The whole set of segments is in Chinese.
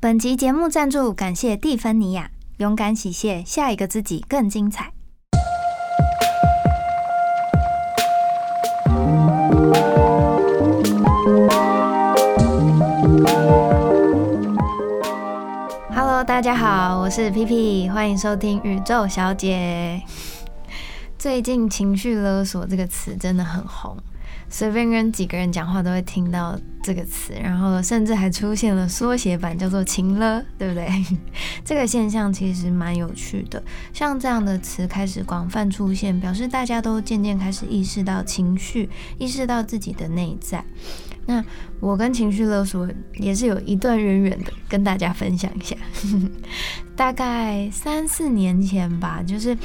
本集节目赞助，感谢蒂芬尼亚，勇敢洗卸，下一个自己更精彩。Hello，大家好，我是 P P，欢迎收听宇宙小姐。最近“情绪勒索”这个词真的很红。随便跟几个人讲话都会听到这个词，然后甚至还出现了缩写版，叫做“情了”，对不对？这个现象其实蛮有趣的。像这样的词开始广泛出现，表示大家都渐渐开始意识到情绪，意识到自己的内在。那我跟情绪勒索也是有一段渊源的，跟大家分享一下。大概三四年前吧，就是，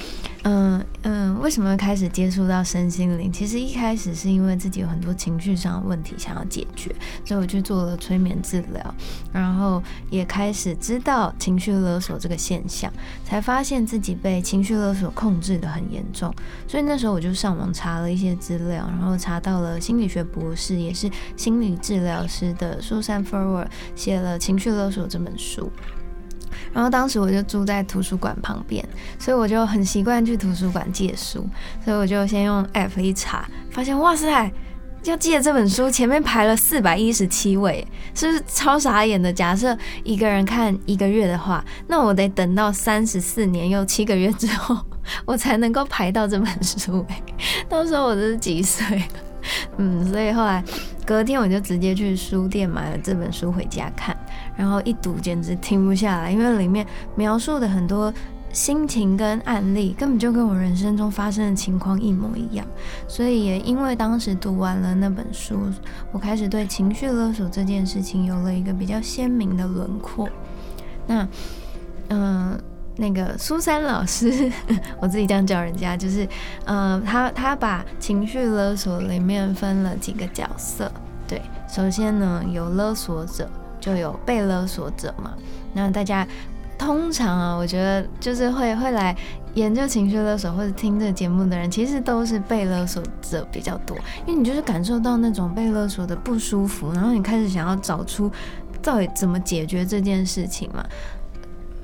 嗯嗯，为什么开始接触到身心灵？其实一开始是因为自己有很多情绪上的问题想要解决，所以我去做了催眠治疗，然后也开始知道情绪勒索这个现象，才发现自己被情绪勒索控制的很严重。所以那时候我就上网查了一些资料，然后查到了心理学博士，也是心理治疗师的苏珊·弗尔写了《情绪勒索》这本书。然后当时我就住在图书馆旁边，所以我就很习惯去图书馆借书，所以我就先用 app 一查，发现哇塞，要借这本书前面排了四百一十七位，是不是超傻眼的？假设一个人看一个月的话，那我得等到三十四年又七个月之后，我才能够排到这本书。到时候我这是几岁？嗯，所以后来隔天我就直接去书店买了这本书回家看，然后一读简直停不下来，因为里面描述的很多心情跟案例根本就跟我人生中发生的情况一模一样，所以也因为当时读完了那本书，我开始对情绪勒索这件事情有了一个比较鲜明的轮廓。那，嗯。那个苏珊老师，我自己这样叫人家，就是，呃，他他把情绪勒索里面分了几个角色，对，首先呢有勒索者，就有被勒索者嘛。那大家通常啊，我觉得就是会会来研究情绪勒索或者听这节目的人，其实都是被勒索者比较多，因为你就是感受到那种被勒索的不舒服，然后你开始想要找出到底怎么解决这件事情嘛。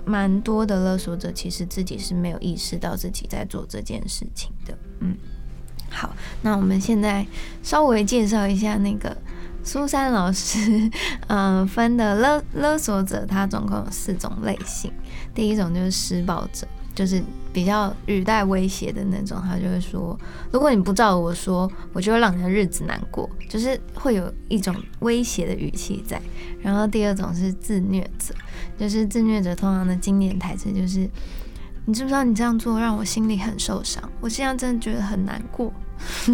蛮多的勒索者其实自己是没有意识到自己在做这件事情的。嗯，好，那我们现在稍微介绍一下那个苏珊老师，嗯，分的勒勒索者，他总共有四种类型。第一种就是施暴者。就是比较语带威胁的那种，他就会说，如果你不照我说，我就会让你的日子难过，就是会有一种威胁的语气在。然后第二种是自虐者，就是自虐者通常的经典台词就是，你知不知道你这样做让我心里很受伤，我现在真的觉得很难过。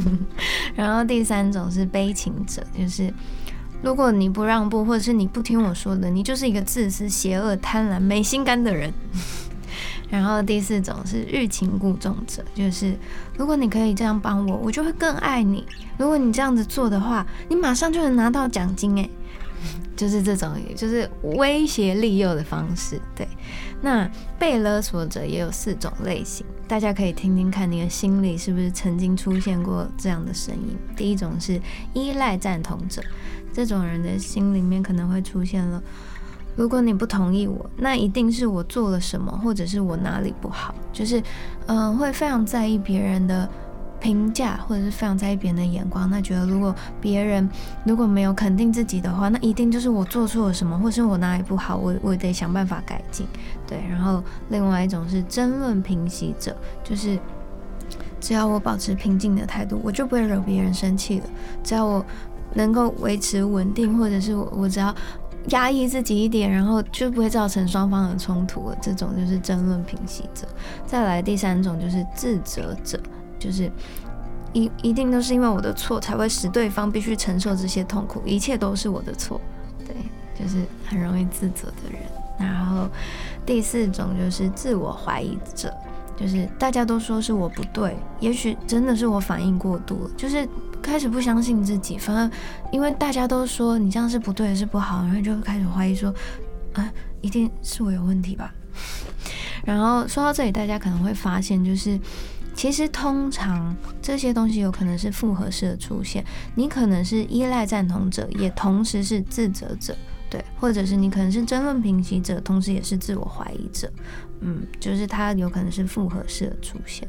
然后第三种是悲情者，就是如果你不让步，或者是你不听我说的，你就是一个自私、邪恶、贪婪、没心肝的人。然后第四种是欲擒故纵者，就是如果你可以这样帮我，我就会更爱你。如果你这样子做的话，你马上就能拿到奖金诶，就是这种，就是威胁利诱的方式。对，那被勒索者也有四种类型，大家可以听听看，你的心里是不是曾经出现过这样的声音？第一种是依赖赞同者，这种人的心里面可能会出现了。如果你不同意我，那一定是我做了什么，或者是我哪里不好，就是，嗯，会非常在意别人的评价，或者是非常在意别人的眼光。那觉得如果别人如果没有肯定自己的话，那一定就是我做错了什么，或是我哪里不好，我我得想办法改进。对，然后另外一种是争论平息者，就是只要我保持平静的态度，我就不会惹别人生气了。只要我能够维持稳定，或者是我我只要。压抑自己一点，然后就不会造成双方的冲突了。这种就是争论平息者。再来第三种就是自责者，就是一一定都是因为我的错才会使对方必须承受这些痛苦，一切都是我的错。对，就是很容易自责的人。然后第四种就是自我怀疑者。就是大家都说是我不对，也许真的是我反应过度了，就是开始不相信自己。反而因为大家都说你这样是不对，是不好，然后就开始怀疑说，啊，一定是我有问题吧。然后说到这里，大家可能会发现，就是其实通常这些东西有可能是复合式的出现，你可能是依赖赞同者，也同时是自责者。对，或者是你可能是争论平息者，同时也是自我怀疑者，嗯，就是它有可能是复合式的出现。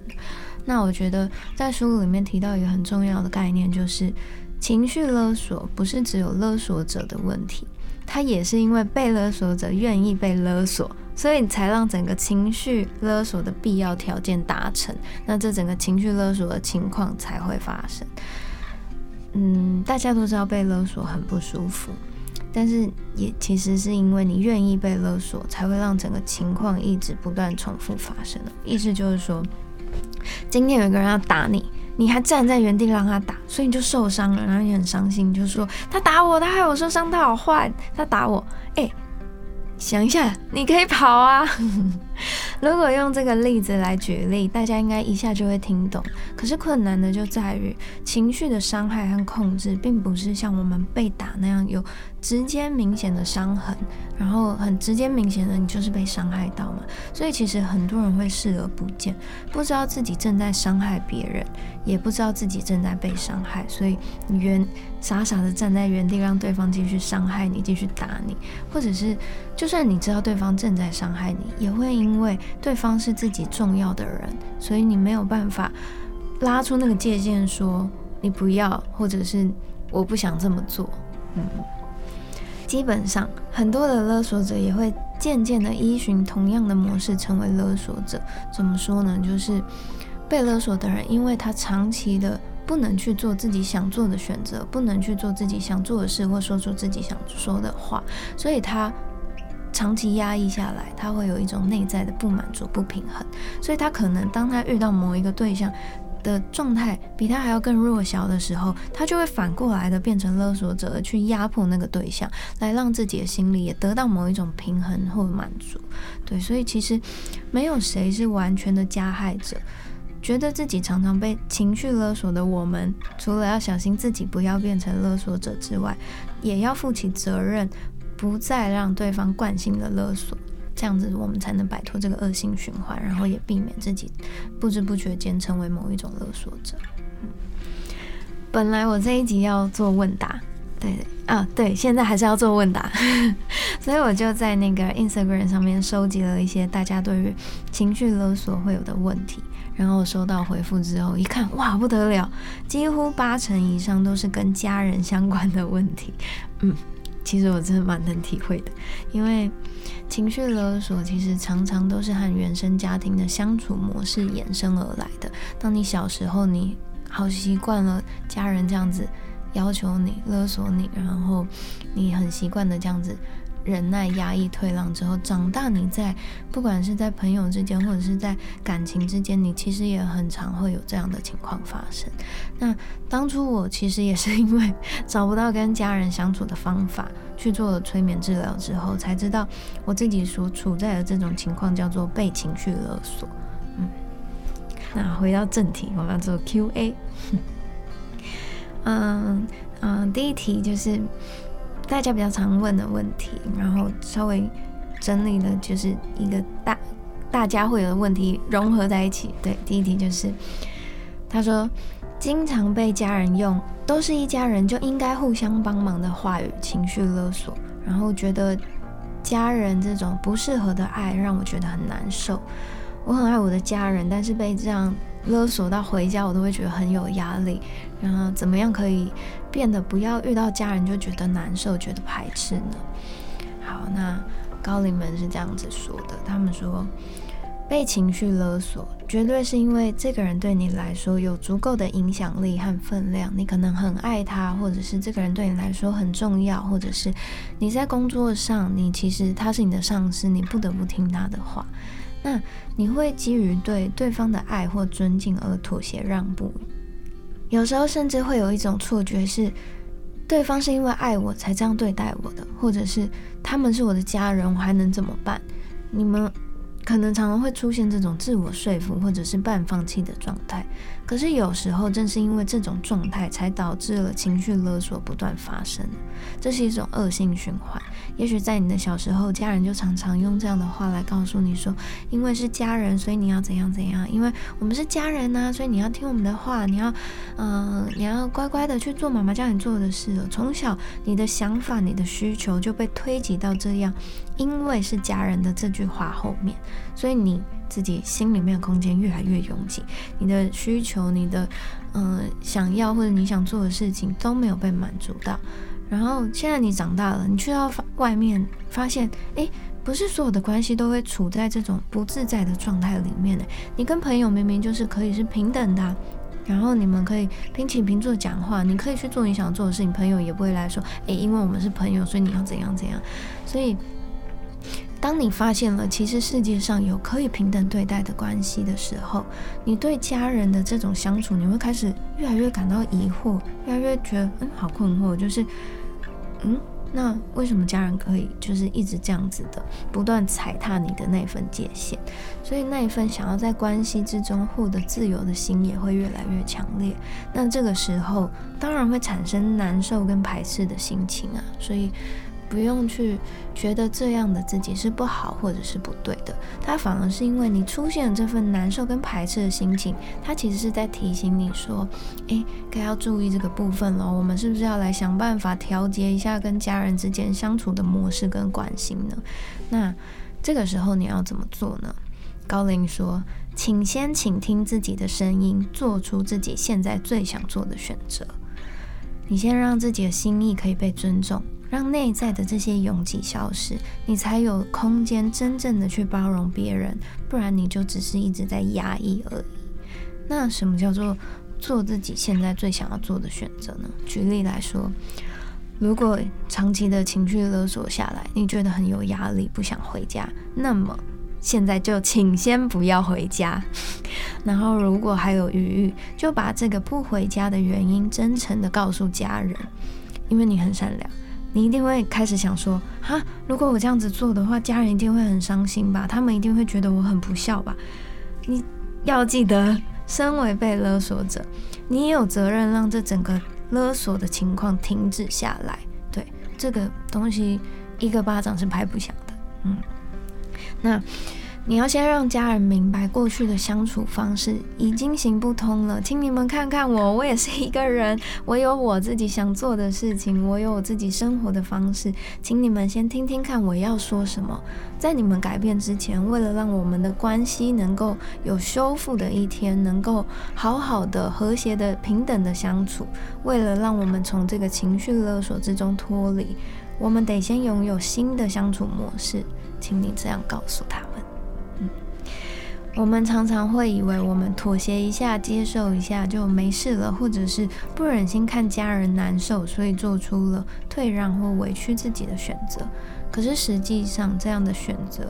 那我觉得在书里面提到一个很重要的概念，就是情绪勒索不是只有勒索者的问题，它也是因为被勒索者愿意被勒索。所以才让整个情绪勒索的必要条件达成，那这整个情绪勒索的情况才会发生。嗯，大家都知道被勒索很不舒服，但是也其实是因为你愿意被勒索，才会让整个情况一直不断重复发生。意思就是说，今天有一个人要打你，你还站在原地让他打，所以你就受伤了，然后你很伤心，你就说他打我，他害我受伤，他好坏，他打我，哎。想一下，你可以跑啊！如果用这个例子来举例，大家应该一下就会听懂。可是困难的就在于，情绪的伤害和控制，并不是像我们被打那样有直接明显的伤痕，然后很直接明显的你就是被伤害到嘛。所以其实很多人会视而不见，不知道自己正在伤害别人，也不知道自己正在被伤害，所以原傻傻的站在原地，让对方继续伤害你，继续打你，或者是就算你知道对方正在伤害你，也会因为对方是自己重要的人，所以你没有办法拉出那个界限，说你不要，或者是我不想这么做。嗯，基本上很多的勒索者也会渐渐的依循同样的模式成为勒索者。怎么说呢？就是被勒索的人，因为他长期的不能去做自己想做的选择，不能去做自己想做的事，或说出自己想说的话，所以他。长期压抑下来，他会有一种内在的不满足、不平衡，所以他可能当他遇到某一个对象的状态比他还要更弱小的时候，他就会反过来的变成勒索者，去压迫那个对象，来让自己的心里也得到某一种平衡或满足。对，所以其实没有谁是完全的加害者。觉得自己常常被情绪勒索的我们，除了要小心自己不要变成勒索者之外，也要负起责任。不再让对方惯性的勒索，这样子我们才能摆脱这个恶性循环，然后也避免自己不知不觉间成为某一种勒索者。嗯本来我这一集要做问答，对啊，对，现在还是要做问答，所以我就在那个 Instagram 上面收集了一些大家对于情绪勒索会有的问题，然后收到回复之后一看，哇，不得了，几乎八成以上都是跟家人相关的问题，嗯。其实我真的蛮能体会的，因为情绪勒索其实常常都是和原生家庭的相处模式衍生而来的。当你小时候，你好习惯了家人这样子要求你、勒索你，然后你很习惯的这样子。忍耐、压抑、退让之后，长大你在不管是在朋友之间，或者是在感情之间，你其实也很常会有这样的情况发生。那当初我其实也是因为 找不到跟家人相处的方法，去做了催眠治疗之后，才知道我自己所处在的这种情况叫做被情绪勒索。嗯，那回到正题，我们要做 Q&A。嗯嗯，第一题就是。大家比较常问的问题，然后稍微整理的就是一个大大家会有的问题融合在一起。对，第一题就是他说，经常被家人用“都是一家人就应该互相帮忙”的话语情绪勒索，然后觉得家人这种不适合的爱让我觉得很难受。我很爱我的家人，但是被这样勒索到回家，我都会觉得很有压力。然后怎么样可以变得不要遇到家人就觉得难受、觉得排斥呢？好，那高龄们是这样子说的：他们说，被情绪勒索，绝对是因为这个人对你来说有足够的影响力和分量，你可能很爱他，或者是这个人对你来说很重要，或者是你在工作上，你其实他是你的上司，你不得不听他的话。那你会基于对对方的爱或尊敬而妥协让步。有时候甚至会有一种错觉，是对方是因为爱我才这样对待我的，或者是他们是我的家人，我还能怎么办？你们可能常常会出现这种自我说服或者是半放弃的状态，可是有时候正是因为这种状态，才导致了情绪勒索不断发生，这是一种恶性循环。也许在你的小时候，家人就常常用这样的话来告诉你说：“因为是家人，所以你要怎样怎样；因为我们是家人呐，所以你要听我们的话，你要，嗯，你要乖乖的去做妈妈叫你做的事。”从小，你的想法、你的需求就被推及到这样。因为是家人的这句话后面，所以你自己心里面的空间越来越拥挤，你的需求、你的嗯想要或者你想做的事情都没有被满足到。然后现在你长大了，你去到外面发现，哎，不是所有的关系都会处在这种不自在的状态里面呢。你跟朋友明明就是可以是平等的，然后你们可以平起平坐讲话，你可以去做你想做的事情，朋友也不会来说，哎，因为我们是朋友，所以你要怎样怎样。所以。当你发现了其实世界上有可以平等对待的关系的时候，你对家人的这种相处，你会开始越来越感到疑惑，越来越觉得嗯好困惑，就是嗯那为什么家人可以就是一直这样子的不断踩踏你的那份界限？所以那一份想要在关系之中获得自由的心也会越来越强烈。那这个时候当然会产生难受跟排斥的心情啊，所以。不用去觉得这样的自己是不好或者是不对的，它反而是因为你出现了这份难受跟排斥的心情，它其实是在提醒你说，诶，该要注意这个部分了。我们是不是要来想办法调节一下跟家人之间相处的模式跟关系呢？那这个时候你要怎么做呢？高林说，请先倾听自己的声音，做出自己现在最想做的选择。你先让自己的心意可以被尊重。让内在的这些拥挤消失，你才有空间真正的去包容别人，不然你就只是一直在压抑而已。那什么叫做做自己现在最想要做的选择呢？举例来说，如果长期的情绪勒索下来，你觉得很有压力，不想回家，那么现在就请先不要回家。然后如果还有余裕，就把这个不回家的原因真诚的告诉家人，因为你很善良。你一定会开始想说，哈，如果我这样子做的话，家人一定会很伤心吧？他们一定会觉得我很不孝吧？你要记得，身为被勒索者，你也有责任让这整个勒索的情况停止下来。对，这个东西一个巴掌是拍不响的。嗯，那。你要先让家人明白，过去的相处方式已经行不通了。请你们看看我，我也是一个人，我有我自己想做的事情，我有我自己生活的方式。请你们先听听看我要说什么。在你们改变之前，为了让我们的关系能够有修复的一天，能够好好的、和谐的、平等的相处，为了让我们从这个情绪勒索之中脱离，我们得先拥有新的相处模式。请你这样告诉他。我们常常会以为我们妥协一下、接受一下就没事了，或者是不忍心看家人难受，所以做出了退让或委屈自己的选择。可是实际上，这样的选择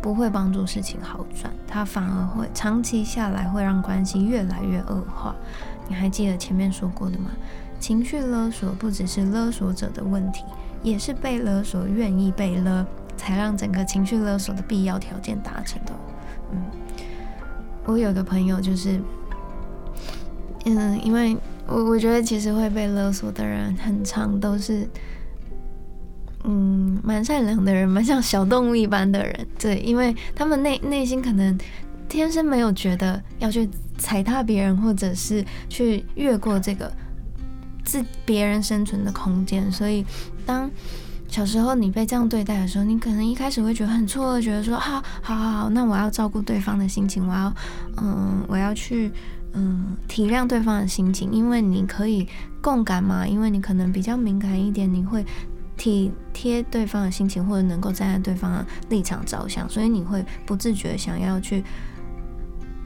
不会帮助事情好转，它反而会长期下来会让关系越来越恶化。你还记得前面说过的吗？情绪勒索不只是勒索者的问题，也是被勒索愿意被勒，才让整个情绪勒索的必要条件达成的。嗯。我有个朋友，就是，嗯，因为我我觉得其实会被勒索的人，很长都是，嗯，蛮善良的人，蛮像小动物一般的人，对，因为他们内内心可能天生没有觉得要去踩踏别人，或者是去越过这个自别人生存的空间，所以当。小时候你被这样对待的时候，你可能一开始会觉得很错愕，觉得说好好好好，那我要照顾对方的心情，我要嗯，我要去嗯体谅对方的心情，因为你可以共感嘛，因为你可能比较敏感一点，你会体贴对方的心情，或者能够站在对方的立场着想，所以你会不自觉想要去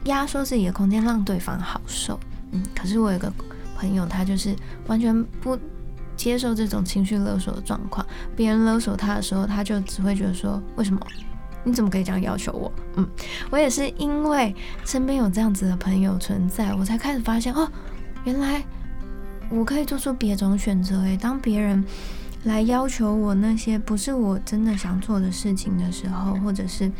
压缩自己的空间，让对方好受。嗯，可是我有个朋友，他就是完全不。接受这种情绪勒索的状况，别人勒索他的时候，他就只会觉得说：“为什么？你怎么可以这样要求我？”嗯，我也是因为身边有这样子的朋友存在，我才开始发现哦，原来我可以做出别种选择。诶，当别人来要求我那些不是我真的想做的事情的时候，或者是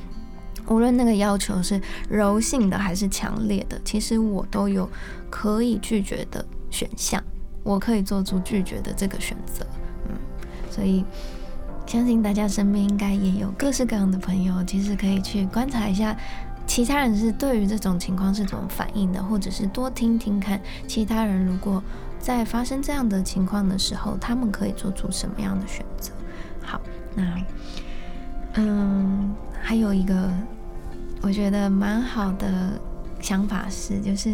无论那个要求是柔性的还是强烈的，其实我都有可以拒绝的选项，我可以做出拒绝的这个选择。嗯，所以相信大家身边应该也有各式各样的朋友，其实可以去观察一下其他人是对于这种情况是怎么反应的，或者是多听听看其他人如果在发生这样的情况的时候，他们可以做出什么样的选择。好，那嗯，还有一个。我觉得蛮好的想法是，就是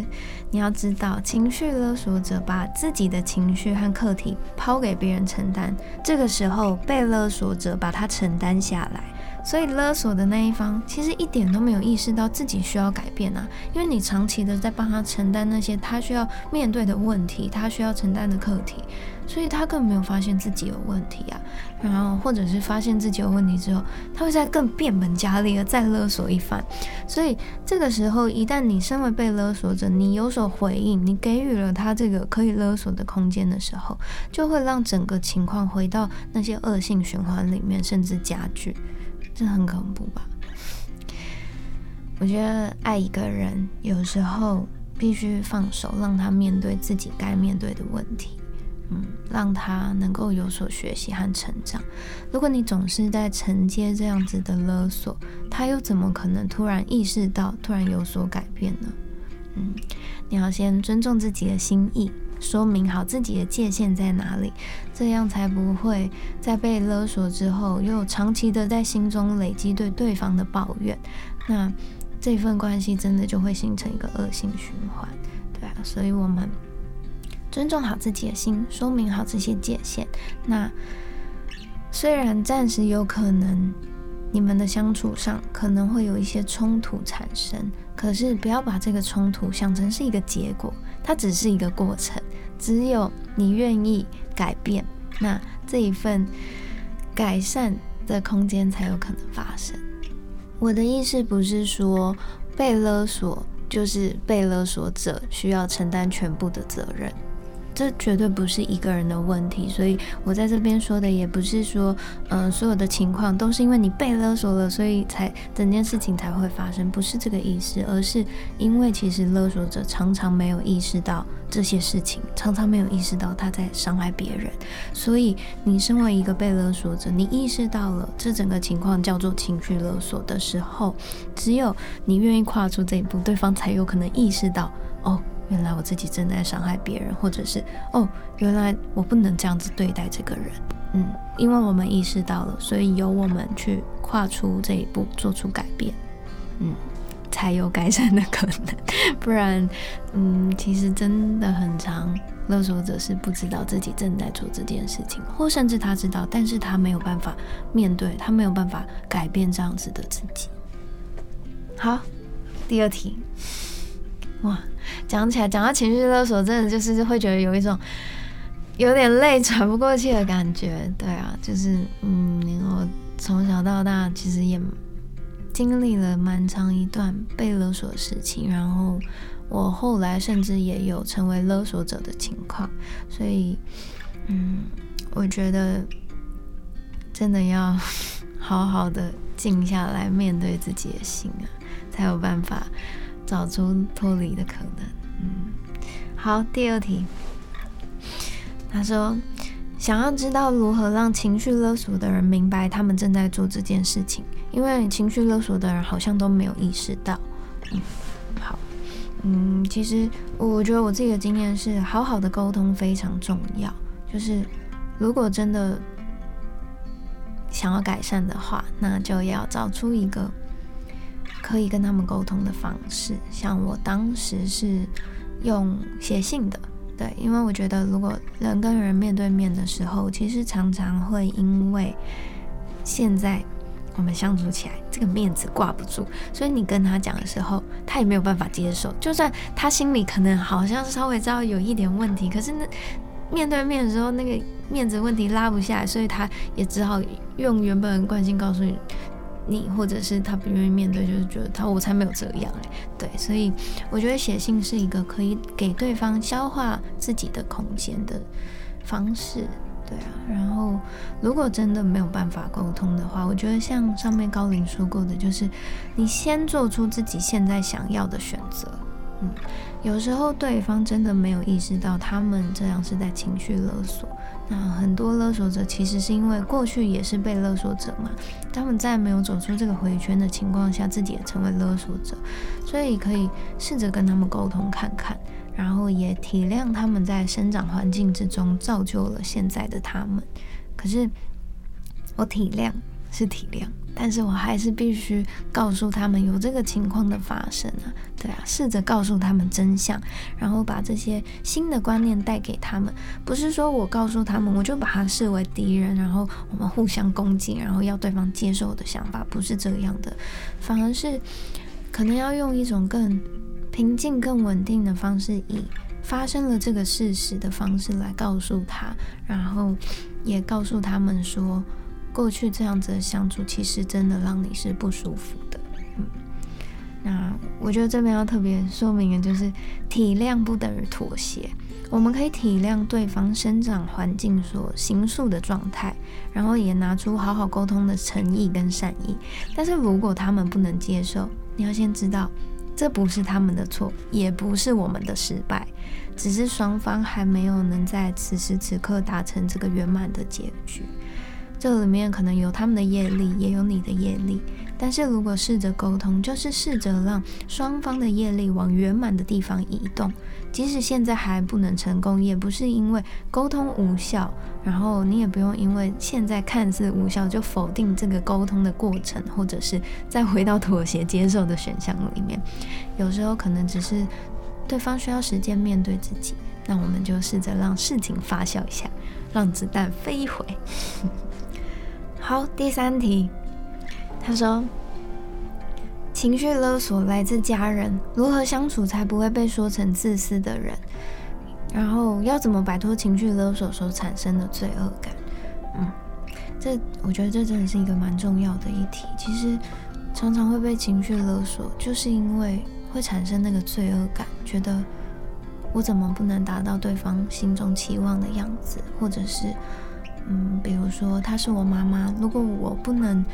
你要知道，情绪勒索者把自己的情绪和课题抛给别人承担，这个时候被勒索者把它承担下来。所以勒索的那一方其实一点都没有意识到自己需要改变啊，因为你长期的在帮他承担那些他需要面对的问题，他需要承担的课题，所以他根本没有发现自己有问题啊。然后或者是发现自己有问题之后，他会再更变本加厉的再勒索一番。所以这个时候，一旦你身为被勒索者，你有所回应，你给予了他这个可以勒索的空间的时候，就会让整个情况回到那些恶性循环里面，甚至加剧。这很恐怖吧？我觉得爱一个人，有时候必须放手，让他面对自己该面对的问题，嗯，让他能够有所学习和成长。如果你总是在承接这样子的勒索，他又怎么可能突然意识到、突然有所改变呢？嗯，你要先尊重自己的心意。说明好自己的界限在哪里，这样才不会在被勒索之后，又长期的在心中累积对对方的抱怨，那这份关系真的就会形成一个恶性循环，对啊，所以我们尊重好自己的心，说明好这些界限。那虽然暂时有可能你们的相处上可能会有一些冲突产生，可是不要把这个冲突想成是一个结果。它只是一个过程，只有你愿意改变，那这一份改善的空间才有可能发生。我的意思不是说被勒索就是被勒索者需要承担全部的责任。这绝对不是一个人的问题，所以我在这边说的也不是说，嗯，所有的情况都是因为你被勒索了，所以才整件事情才会发生，不是这个意思，而是因为其实勒索者常常没有意识到这些事情，常常没有意识到他在伤害别人，所以你身为一个被勒索者，你意识到了这整个情况叫做情绪勒索的时候，只有你愿意跨出这一步，对方才有可能意识到，哦。原来我自己正在伤害别人，或者是哦，原来我不能这样子对待这个人，嗯，因为我们意识到了，所以由我们去跨出这一步，做出改变，嗯，才有改善的可能。不然，嗯，其实真的很长，勒索者是不知道自己正在做这件事情，或甚至他知道，但是他没有办法面对，他没有办法改变这样子的自己。好，第二题。哇，讲起来讲到情绪勒索，真的就是会觉得有一种有点累、喘不过气的感觉。对啊，就是嗯，我从小到大其实也经历了蛮长一段被勒索的事情，然后我后来甚至也有成为勒索者的情况，所以嗯，我觉得真的要 好好的静下来，面对自己的心啊，才有办法。找出脱离的可能。嗯，好，第二题。他说，想要知道如何让情绪勒索的人明白他们正在做这件事情，因为情绪勒索的人好像都没有意识到。嗯，好，嗯，其实我觉得我自己的经验是，好好的沟通非常重要。就是如果真的想要改善的话，那就要找出一个。可以跟他们沟通的方式，像我当时是用写信的，对，因为我觉得如果人跟人面对面的时候，其实常常会因为现在我们相处起来这个面子挂不住，所以你跟他讲的时候，他也没有办法接受，就算他心里可能好像稍微知道有一点问题，可是那面对面的时候，那个面子问题拉不下来，所以他也只好用原本的惯性告诉你。你或者是他不愿意面对，就是觉得他我才没有这样哎，对，所以我觉得写信是一个可以给对方消化自己的空间的方式，对啊，然后如果真的没有办法沟通的话，我觉得像上面高林说过的，就是你先做出自己现在想要的选择。嗯，有时候对方真的没有意识到他们这样是在情绪勒索。那很多勒索者其实是因为过去也是被勒索者嘛，他们在没有走出这个回圈的情况下，自己也成为勒索者，所以可以试着跟他们沟通看看。然后也体谅他们在生长环境之中造就了现在的他们，可是我体谅是体谅，但是我还是必须告诉他们有这个情况的发生啊，对啊，试着告诉他们真相，然后把这些新的观念带给他们，不是说我告诉他们我就把他视为敌人，然后我们互相攻击，然后要对方接受我的想法，不是这样的，反而是可能要用一种更。平静、更稳定的方式，以发生了这个事实的方式来告诉他，然后也告诉他们说，过去这样子的相处其实真的让你是不舒服的。嗯，那我觉得这边要特别说明的就是，体谅不等于妥协。我们可以体谅对方生长环境所形塑的状态，然后也拿出好好沟通的诚意跟善意。但是如果他们不能接受，你要先知道。这不是他们的错，也不是我们的失败，只是双方还没有能在此时此刻达成这个圆满的结局。这里面可能有他们的业力，也有你的业力。但是如果试着沟通，就是试着让双方的业力往圆满的地方移动。即使现在还不能成功，也不是因为沟通无效，然后你也不用因为现在看似无效就否定这个沟通的过程，或者是再回到妥协接受的选项里面。有时候可能只是对方需要时间面对自己，那我们就试着让事情发酵一下，让子弹飞一回。好，第三题。他说：“情绪勒索来自家人，如何相处才不会被说成自私的人？然后要怎么摆脱情绪勒索所产生的罪恶感？嗯，这我觉得这真的是一个蛮重要的议题。其实常常会被情绪勒索，就是因为会产生那个罪恶感，觉得我怎么不能达到对方心中期望的样子，或者是嗯，比如说她是我妈妈，如果我不能。”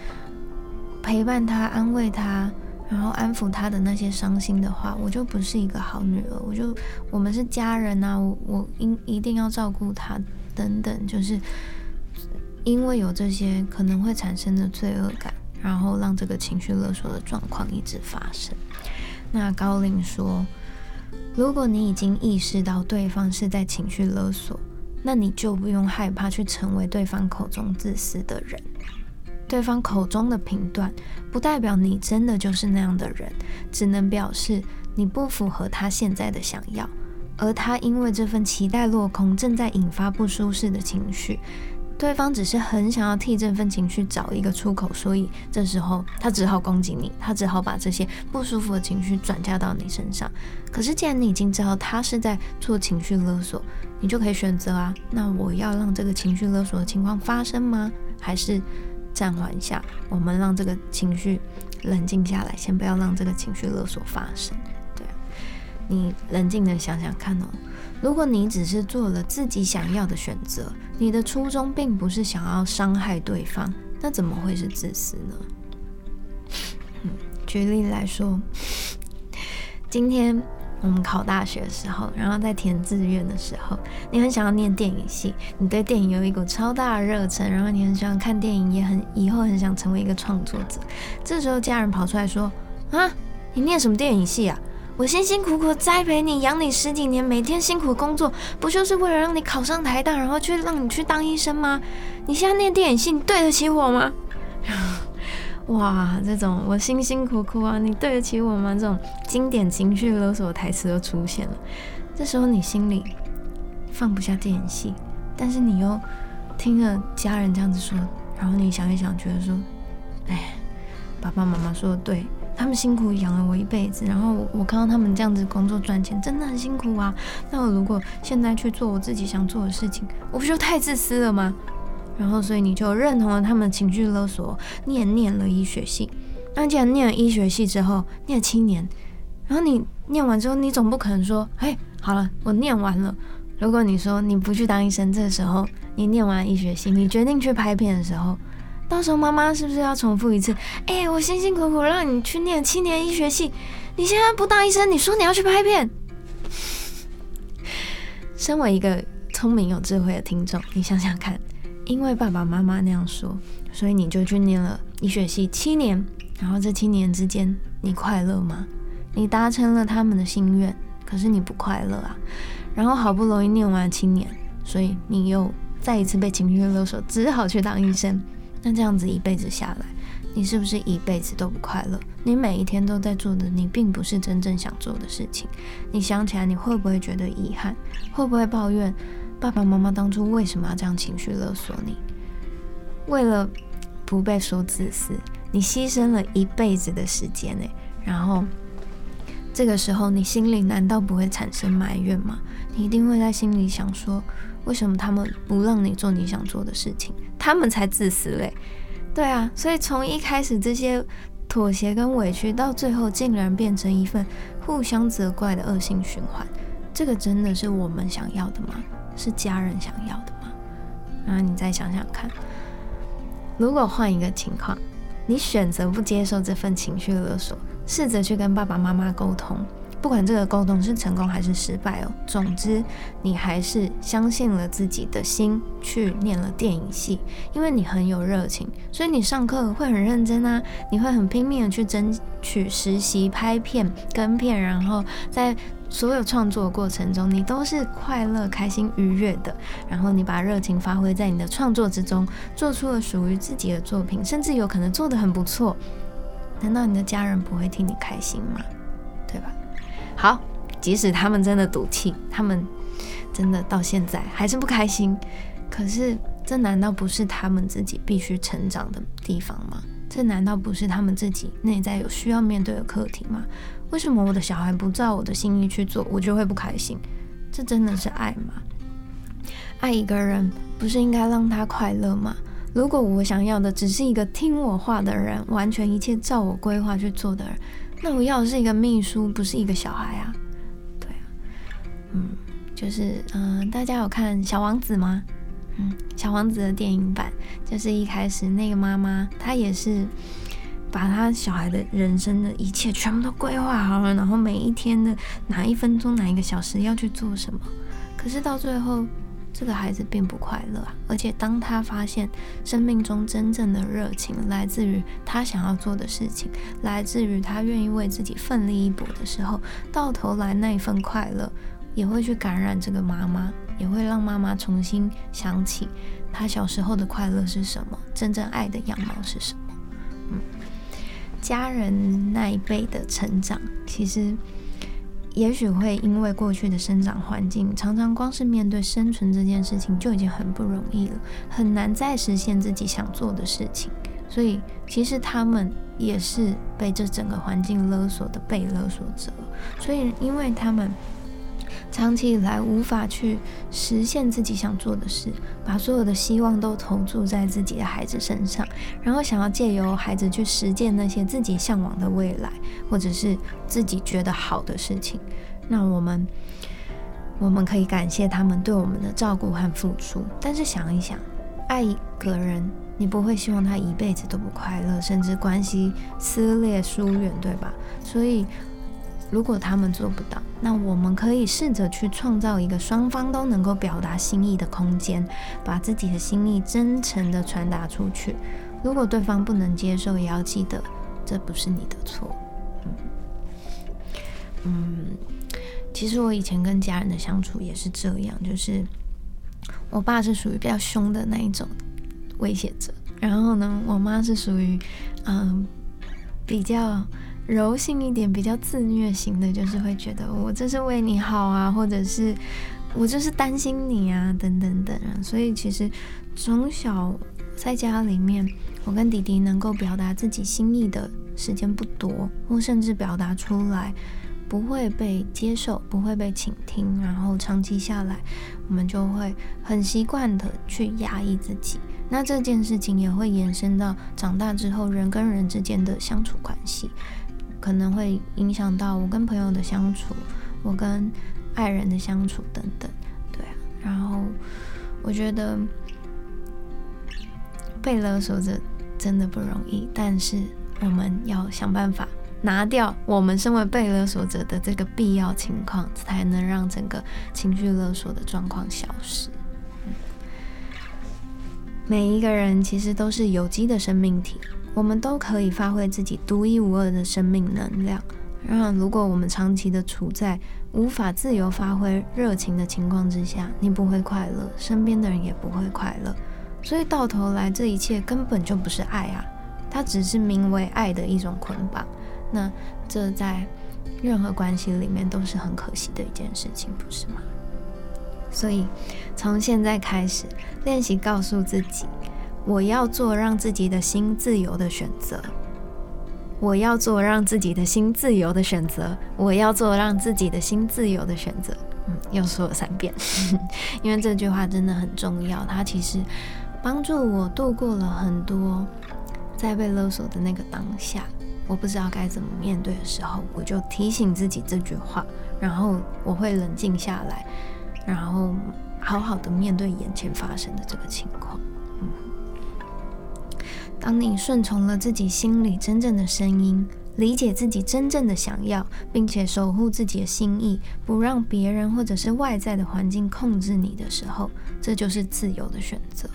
陪伴她、安慰她，然后安抚她的那些伤心的话，我就不是一个好女儿。我就我们是家人啊，我我应一定要照顾她等等，就是因为有这些可能会产生的罪恶感，然后让这个情绪勒索的状况一直发生。那高林说，如果你已经意识到对方是在情绪勒索，那你就不用害怕去成为对方口中自私的人。对方口中的评断，不代表你真的就是那样的人，只能表示你不符合他现在的想要，而他因为这份期待落空，正在引发不舒适的情绪。对方只是很想要替这份情绪找一个出口，所以这时候他只好攻击你，他只好把这些不舒服的情绪转嫁到你身上。可是既然你已经知道他是在做情绪勒索，你就可以选择啊，那我要让这个情绪勒索的情况发生吗？还是？暂缓一下，我们让这个情绪冷静下来，先不要让这个情绪勒索发生。对啊，你冷静的想想看哦，如果你只是做了自己想要的选择，你的初衷并不是想要伤害对方，那怎么会是自私呢？举例来说，今天。我们考大学的时候，然后在填志愿的时候，你很想要念电影系，你对电影有一股超大的热忱，然后你很喜欢看电影，也很以后很想成为一个创作者。这时候家人跑出来说：“啊，你念什么电影系啊？我辛辛苦苦栽培你，养你十几年，每天辛苦工作，不就是为了让你考上台大，然后去让你去当医生吗？你现在念电影系，你对得起我吗？” 哇，这种我辛辛苦苦啊，你对得起我吗？这种经典情绪勒索台词都出现了。这时候你心里放不下电影戏，但是你又听了家人这样子说，然后你想一想，觉得说，哎，爸爸妈妈说的对，他们辛苦养了我一辈子，然后我看到他们这样子工作赚钱，真的很辛苦啊。那我如果现在去做我自己想做的事情，我不就太自私了吗？然后，所以你就认同了他们情绪勒索，你也念了医学系。那既然念了医学系之后，念了七年，然后你念完之后，你总不可能说，哎，好了，我念完了，如果你说你不去当医生，这时候你念完医学系，你决定去拍片的时候，到时候妈妈是不是要重复一次？哎，我辛辛苦苦让你去念七年医学系，你现在不当医生，你说你要去拍片？身为一个聪明有智慧的听众，你想想看，因为爸爸妈妈那样说，所以你就去念了医学系七年，然后这七年之间你快乐吗？你达成了他们的心愿，可是你不快乐啊。然后好不容易念完七年，所以你又再一次被情绪勒索，只好去当医生。那这样子一辈子下来，你是不是一辈子都不快乐？你每一天都在做的，你并不是真正想做的事情。你想起来，你会不会觉得遗憾？会不会抱怨爸爸妈妈当初为什么要这样情绪勒索你？为了不被说自私，你牺牲了一辈子的时间呢？然后这个时候，你心里难道不会产生埋怨吗？你一定会在心里想说：为什么他们不让你做你想做的事情？他们才自私嘞！对啊，所以从一开始这些妥协跟委屈，到最后竟然变成一份互相责怪的恶性循环，这个真的是我们想要的吗？是家人想要的吗？那你再想想看，如果换一个情况，你选择不接受这份情绪勒索，试着去跟爸爸妈妈沟通。不管这个沟通是成功还是失败哦，总之你还是相信了自己的心去念了电影系，因为你很有热情，所以你上课会很认真啊，你会很拼命的去争取实习、拍片、跟片，然后在所有创作过程中，你都是快乐、开心、愉悦的，然后你把热情发挥在你的创作之中，做出了属于自己的作品，甚至有可能做得很不错，难道你的家人不会替你开心吗？对吧？好，即使他们真的赌气，他们真的到现在还是不开心，可是这难道不是他们自己必须成长的地方吗？这难道不是他们自己内在有需要面对的课题吗？为什么我的小孩不照我的心意去做，我就会不开心？这真的是爱吗？爱一个人不是应该让他快乐吗？如果我想要的只是一个听我话的人，完全一切照我规划去做的人。那我要的是一个秘书，不是一个小孩啊。对啊，嗯，就是嗯，大家有看《小王子》吗？嗯，《小王子》的电影版，就是一开始那个妈妈，她也是把她小孩的人生的一切全部都规划好了，然后每一天的哪一分钟、哪一个小时要去做什么，可是到最后。这个孩子并不快乐啊！而且当他发现生命中真正的热情来自于他想要做的事情，来自于他愿意为自己奋力一搏的时候，到头来那一份快乐也会去感染这个妈妈，也会让妈妈重新想起他小时候的快乐是什么，真正爱的样貌是什么。嗯，家人那一辈的成长，其实。也许会因为过去的生长环境，常常光是面对生存这件事情就已经很不容易了，很难再实现自己想做的事情。所以，其实他们也是被这整个环境勒索的被勒索者。所以，因为他们。长期以来无法去实现自己想做的事，把所有的希望都投注在自己的孩子身上，然后想要借由孩子去实践那些自己向往的未来，或者是自己觉得好的事情。那我们我们可以感谢他们对我们的照顾和付出，但是想一想，爱一个人，你不会希望他一辈子都不快乐，甚至关系撕裂疏远，对吧？所以。如果他们做不到，那我们可以试着去创造一个双方都能够表达心意的空间，把自己的心意真诚的传达出去。如果对方不能接受，也要记得这不是你的错。嗯嗯，其实我以前跟家人的相处也是这样，就是我爸是属于比较凶的那一种威胁者，然后呢，我妈是属于嗯比较。柔性一点、比较自虐型的，就是会觉得我这是为你好啊，或者是我就是担心你啊，等等等。所以其实从小在家里面，我跟弟弟能够表达自己心意的时间不多，或甚至表达出来不会被接受、不会被倾听，然后长期下来，我们就会很习惯的去压抑自己。那这件事情也会延伸到长大之后人跟人之间的相处关系。可能会影响到我跟朋友的相处，我跟爱人的相处等等，对啊，然后我觉得被勒索者真的不容易，但是我们要想办法拿掉我们身为被勒索者的这个必要情况，才能让整个情绪勒索的状况消失。每一个人其实都是有机的生命体，我们都可以发挥自己独一无二的生命能量。然而如果我们长期的处在无法自由发挥热情的情况之下，你不会快乐，身边的人也不会快乐。所以到头来，这一切根本就不是爱啊，它只是名为爱的一种捆绑。那这在任何关系里面都是很可惜的一件事情，不是吗？所以，从现在开始练习，告诉自己，我要做让自己的心自由的选择。我要做让自己的心自由的选择。我要做让自己的心自由的选择。嗯，又说了三遍，因为这句话真的很重要。它其实帮助我度过了很多在被勒索的那个当下，我不知道该怎么面对的时候，我就提醒自己这句话，然后我会冷静下来。然后好好的面对眼前发生的这个情况。当你顺从了自己心里真正的声音，理解自己真正的想要，并且守护自己的心意，不让别人或者是外在的环境控制你的时候，这就是自由的选择。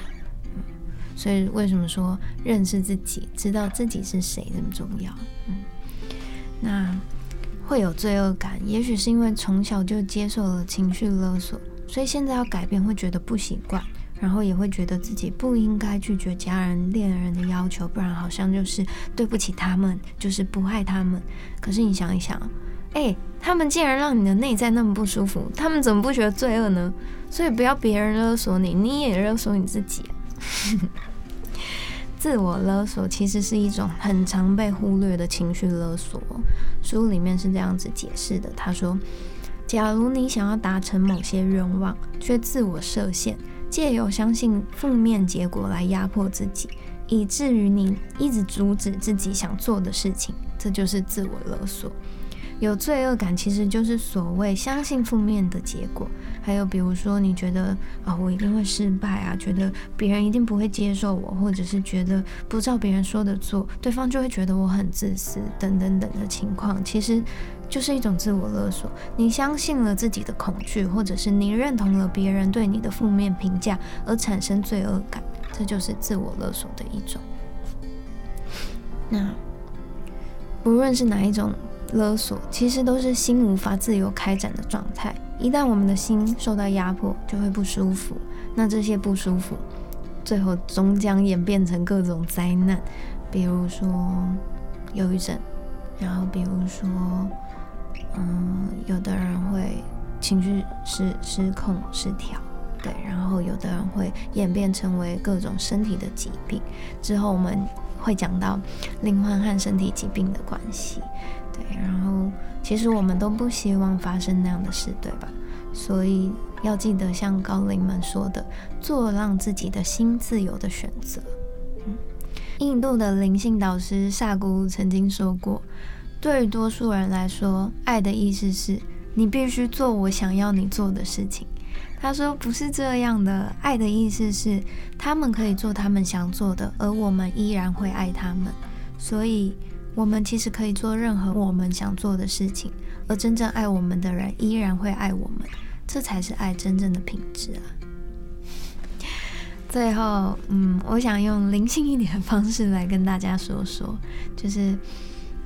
所以为什么说认识自己，知道自己是谁这么重要？嗯，那。会有罪恶感，也许是因为从小就接受了情绪勒索，所以现在要改变会觉得不习惯，然后也会觉得自己不应该拒绝家人、恋人的要求，不然好像就是对不起他们，就是不爱他们。可是你想一想，哎，他们竟然让你的内在那么不舒服，他们怎么不觉得罪恶呢？所以不要别人勒索你，你也勒索你自己。自我勒索其实是一种很常被忽略的情绪勒索。书里面是这样子解释的：他说，假如你想要达成某些愿望，却自我设限，借由相信负面结果来压迫自己，以至于你一直阻止自己想做的事情，这就是自我勒索。有罪恶感，其实就是所谓相信负面的结果。还有比如说，你觉得啊，我一定会失败啊，觉得别人一定不会接受我，或者是觉得不照别人说的做，对方就会觉得我很自私，等等等的情况，其实就是一种自我勒索。你相信了自己的恐惧，或者是你认同了别人对你的负面评价而产生罪恶感，这就是自我勒索的一种。那不论是哪一种。勒索其实都是心无法自由开展的状态。一旦我们的心受到压迫，就会不舒服。那这些不舒服，最后终将演变成各种灾难，比如说忧郁症，然后比如说，嗯，有的人会情绪失失控失调，对，然后有的人会演变成为各种身体的疾病。之后我们会讲到灵魂和身体疾病的关系。对，然后其实我们都不希望发生那样的事，对吧？所以要记得像高龄们说的，做让自己的心自由的选择。嗯，印度的灵性导师萨古曾经说过，对于多数人来说，爱的意思是你必须做我想要你做的事情。他说不是这样的，爱的意思是他们可以做他们想做的，而我们依然会爱他们。所以。我们其实可以做任何我们想做的事情，而真正爱我们的人依然会爱我们，这才是爱真正的品质啊！最后，嗯，我想用灵性一点的方式来跟大家说说，就是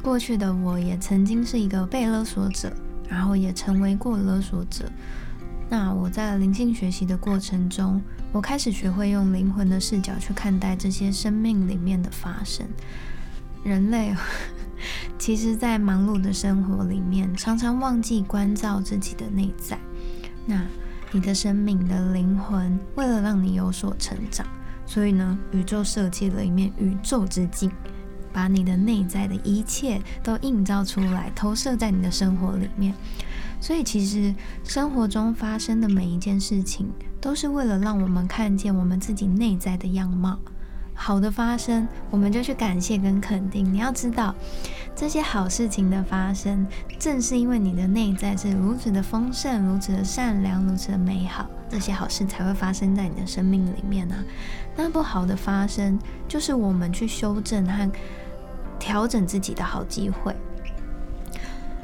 过去的我也曾经是一个被勒索者，然后也成为过勒索者。那我在灵性学习的过程中，我开始学会用灵魂的视角去看待这些生命里面的发生。人类 其实，在忙碌的生活里面，常常忘记关照自己的内在。那你的生命的灵魂，为了让你有所成长，所以呢，宇宙设计了一面宇宙之镜，把你的内在的一切都映照出来，投射在你的生活里面。所以，其实生活中发生的每一件事情，都是为了让我们看见我们自己内在的样貌。好的发生，我们就去感谢跟肯定。你要知道，这些好事情的发生，正是因为你的内在是如此的丰盛、如此的善良、如此的美好，这些好事才会发生在你的生命里面呢。那不好的发生，就是我们去修正和调整自己的好机会。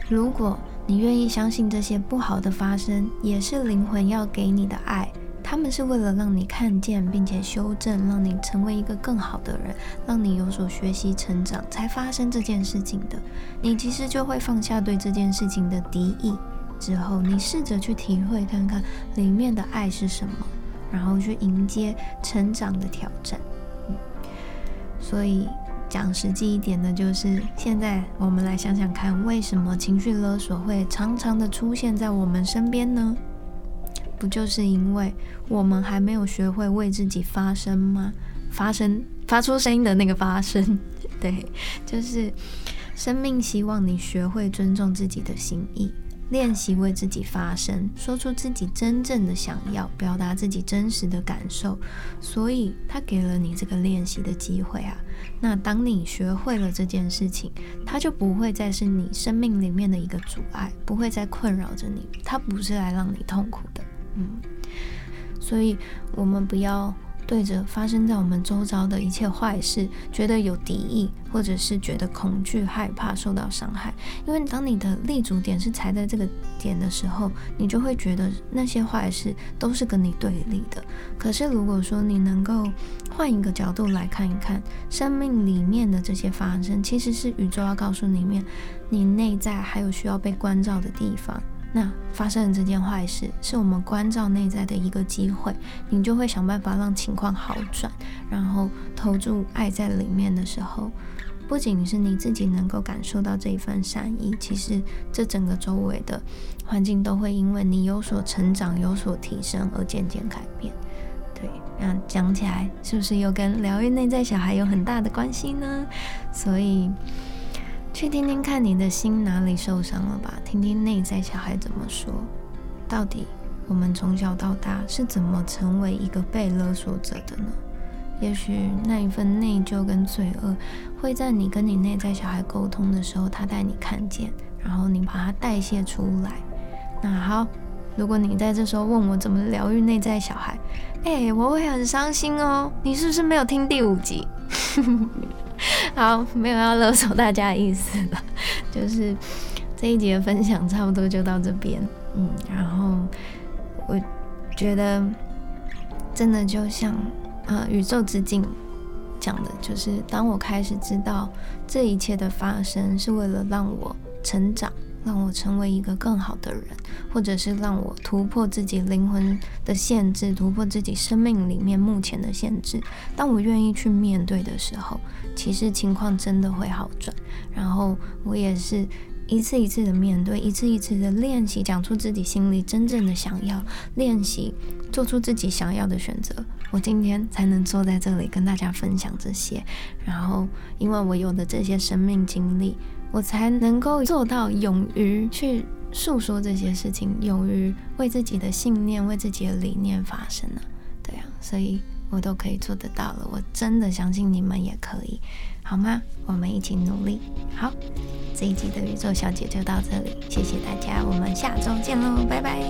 如果你愿意相信这些不好的发生，也是灵魂要给你的爱。他们是为了让你看见，并且修正，让你成为一个更好的人，让你有所学习成长，才发生这件事情的。你其实就会放下对这件事情的敌意，之后你试着去体会看看里面的爱是什么，然后去迎接成长的挑战。嗯所以讲实际一点的，就是现在我们来想想看，为什么情绪勒索会常常的出现在我们身边呢？不就是因为我们还没有学会为自己发声吗？发声，发出声音的那个发声，对，就是生命希望你学会尊重自己的心意，练习为自己发声，说出自己真正的想要，表达自己真实的感受。所以，他给了你这个练习的机会啊。那当你学会了这件事情，它就不会再是你生命里面的一个阻碍，不会再困扰着你。它不是来让你痛苦的。嗯，所以我们不要对着发生在我们周遭的一切坏事觉得有敌意，或者是觉得恐惧、害怕受到伤害。因为当你的立足点是踩在这个点的时候，你就会觉得那些坏事都是跟你对立的。可是如果说你能够换一个角度来看一看，生命里面的这些发生，其实是宇宙要告诉你面，你内在还有需要被关照的地方。那发生的这件坏事，是我们关照内在的一个机会，你就会想办法让情况好转，然后投注爱在里面的时候，不仅是你自己能够感受到这一份善意，其实这整个周围的环境都会因为你有所成长、有所提升而渐渐改变。对，那讲起来是不是又跟疗愈内在小孩有很大的关系呢？所以。去听听看你的心哪里受伤了吧，听听内在小孩怎么说。到底我们从小到大是怎么成为一个被勒索者的呢？也许那一份内疚跟罪恶，会在你跟你内在小孩沟通的时候，他带你看见，然后你把它代谢出来。那好，如果你在这时候问我怎么疗愈内在小孩，哎，我会很伤心哦。你是不是没有听第五集？好，没有要勒索大家的意思了，就是这一节的分享差不多就到这边。嗯，然后我觉得真的就像呃宇宙之镜讲的，就是当我开始知道这一切的发生是为了让我成长。让我成为一个更好的人，或者是让我突破自己灵魂的限制，突破自己生命里面目前的限制。当我愿意去面对的时候，其实情况真的会好转。然后我也是一次一次的面对，一次一次的练习，讲出自己心里真正的想要，练习做出自己想要的选择。我今天才能坐在这里跟大家分享这些。然后，因为我有的这些生命经历。我才能够做到勇于去诉说这些事情勇于为自己的信念为自己的理念发声呢对啊所以我都可以做得到了我真的相信你们也可以好吗？我们一起努力。好这一集的宇宙小姐就到这里谢谢大家我们下周见喽拜拜。